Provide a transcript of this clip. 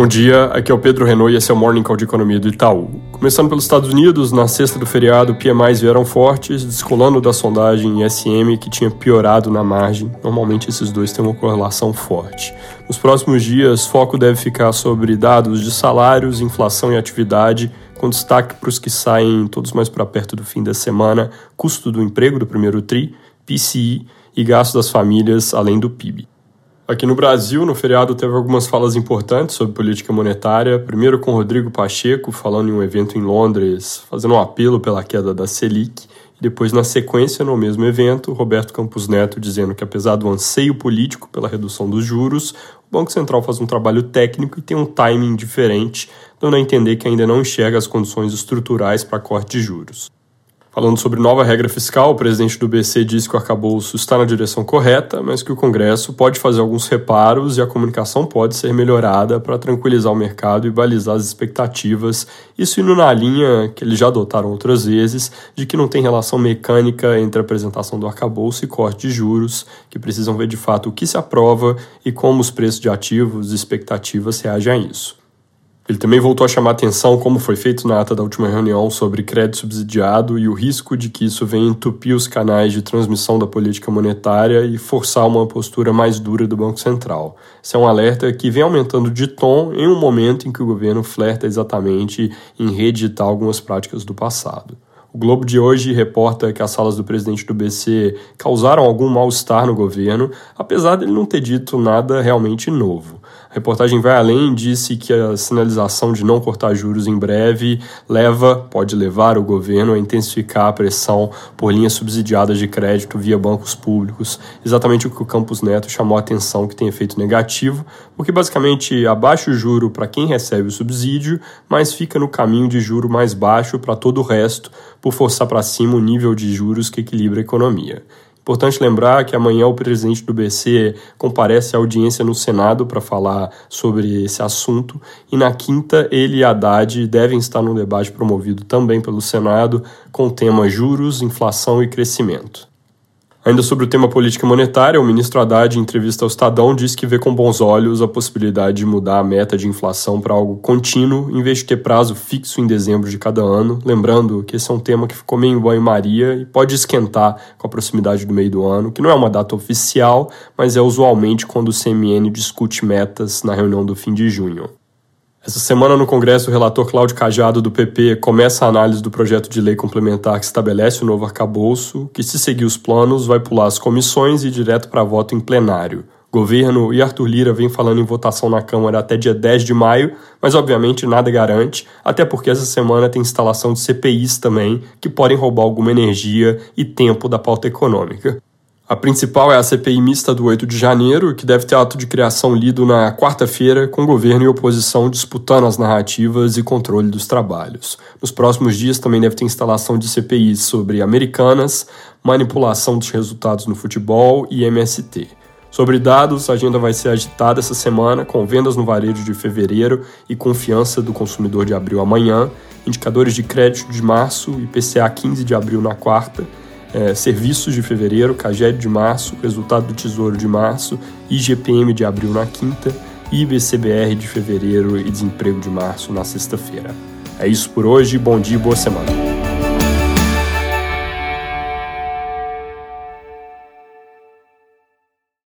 Bom dia, aqui é o Pedro Renault e esse é o Morning Call de Economia do Itaú. Começando pelos Estados Unidos, na sexta do feriado, PMIs vieram fortes, descolando da sondagem ISM que tinha piorado na margem. Normalmente esses dois têm uma correlação forte. Nos próximos dias, foco deve ficar sobre dados de salários, inflação e atividade, com destaque para os que saem todos mais para perto do fim da semana, custo do emprego do primeiro TRI, PCI e gasto das famílias, além do PIB. Aqui no Brasil, no feriado, teve algumas falas importantes sobre política monetária. Primeiro com Rodrigo Pacheco, falando em um evento em Londres, fazendo um apelo pela queda da Selic. E depois, na sequência, no mesmo evento, Roberto Campos Neto dizendo que, apesar do anseio político pela redução dos juros, o Banco Central faz um trabalho técnico e tem um timing diferente, dando a entender que ainda não enxerga as condições estruturais para corte de juros. Falando sobre nova regra fiscal, o presidente do BC disse que o arcabouço está na direção correta, mas que o Congresso pode fazer alguns reparos e a comunicação pode ser melhorada para tranquilizar o mercado e balizar as expectativas, isso indo na linha que eles já adotaram outras vezes, de que não tem relação mecânica entre a apresentação do arcabouço e corte de juros, que precisam ver de fato o que se aprova e como os preços de ativos e expectativas reagem a isso. Ele também voltou a chamar atenção, como foi feito na ata da última reunião, sobre crédito subsidiado e o risco de que isso venha entupir os canais de transmissão da política monetária e forçar uma postura mais dura do Banco Central. Esse é um alerta que vem aumentando de tom em um momento em que o governo flerta exatamente em reeditar algumas práticas do passado. O Globo de hoje reporta que as salas do presidente do BC causaram algum mal-estar no governo, apesar dele não ter dito nada realmente novo. A reportagem vai além e disse que a sinalização de não cortar juros em breve leva, pode levar o governo a intensificar a pressão por linhas subsidiadas de crédito via bancos públicos, exatamente o que o Campos Neto chamou a atenção que tem efeito negativo, porque basicamente abaixa o juro para quem recebe o subsídio, mas fica no caminho de juro mais baixo para todo o resto, por forçar para cima o nível de juros que equilibra a economia. Importante lembrar que amanhã o presidente do BC comparece à audiência no Senado para falar sobre esse assunto, e na quinta ele e Haddad devem estar num debate promovido também pelo Senado com o tema juros, inflação e crescimento. Ainda sobre o tema política monetária, o ministro Haddad, em entrevista ao Estadão, disse que vê com bons olhos a possibilidade de mudar a meta de inflação para algo contínuo, em vez de ter prazo fixo em dezembro de cada ano. Lembrando que esse é um tema que ficou meio em banho-maria e pode esquentar com a proximidade do meio do ano, que não é uma data oficial, mas é usualmente quando o CMN discute metas na reunião do fim de junho. Essa semana no Congresso, o relator Cláudio Cajado, do PP, começa a análise do projeto de lei complementar que estabelece o novo arcabouço, que, se seguir os planos, vai pular as comissões e direto para voto em plenário. Governo e Arthur Lira vem falando em votação na Câmara até dia 10 de maio, mas obviamente nada garante, até porque essa semana tem instalação de CPIs também, que podem roubar alguma energia e tempo da pauta econômica. A principal é a CPI mista do 8 de janeiro, que deve ter ato de criação lido na quarta-feira, com governo e oposição disputando as narrativas e controle dos trabalhos. Nos próximos dias também deve ter instalação de CPIs sobre americanas, manipulação dos resultados no futebol e MST. Sobre dados, a agenda vai ser agitada essa semana, com vendas no varejo de fevereiro e confiança do consumidor de abril amanhã, indicadores de crédito de março e PCA 15 de abril na quarta é, serviços de fevereiro, CAGED de março, resultado do Tesouro de março, IGPM de abril na quinta, IBCBR de fevereiro e desemprego de março na sexta-feira. É isso por hoje, bom dia e boa semana.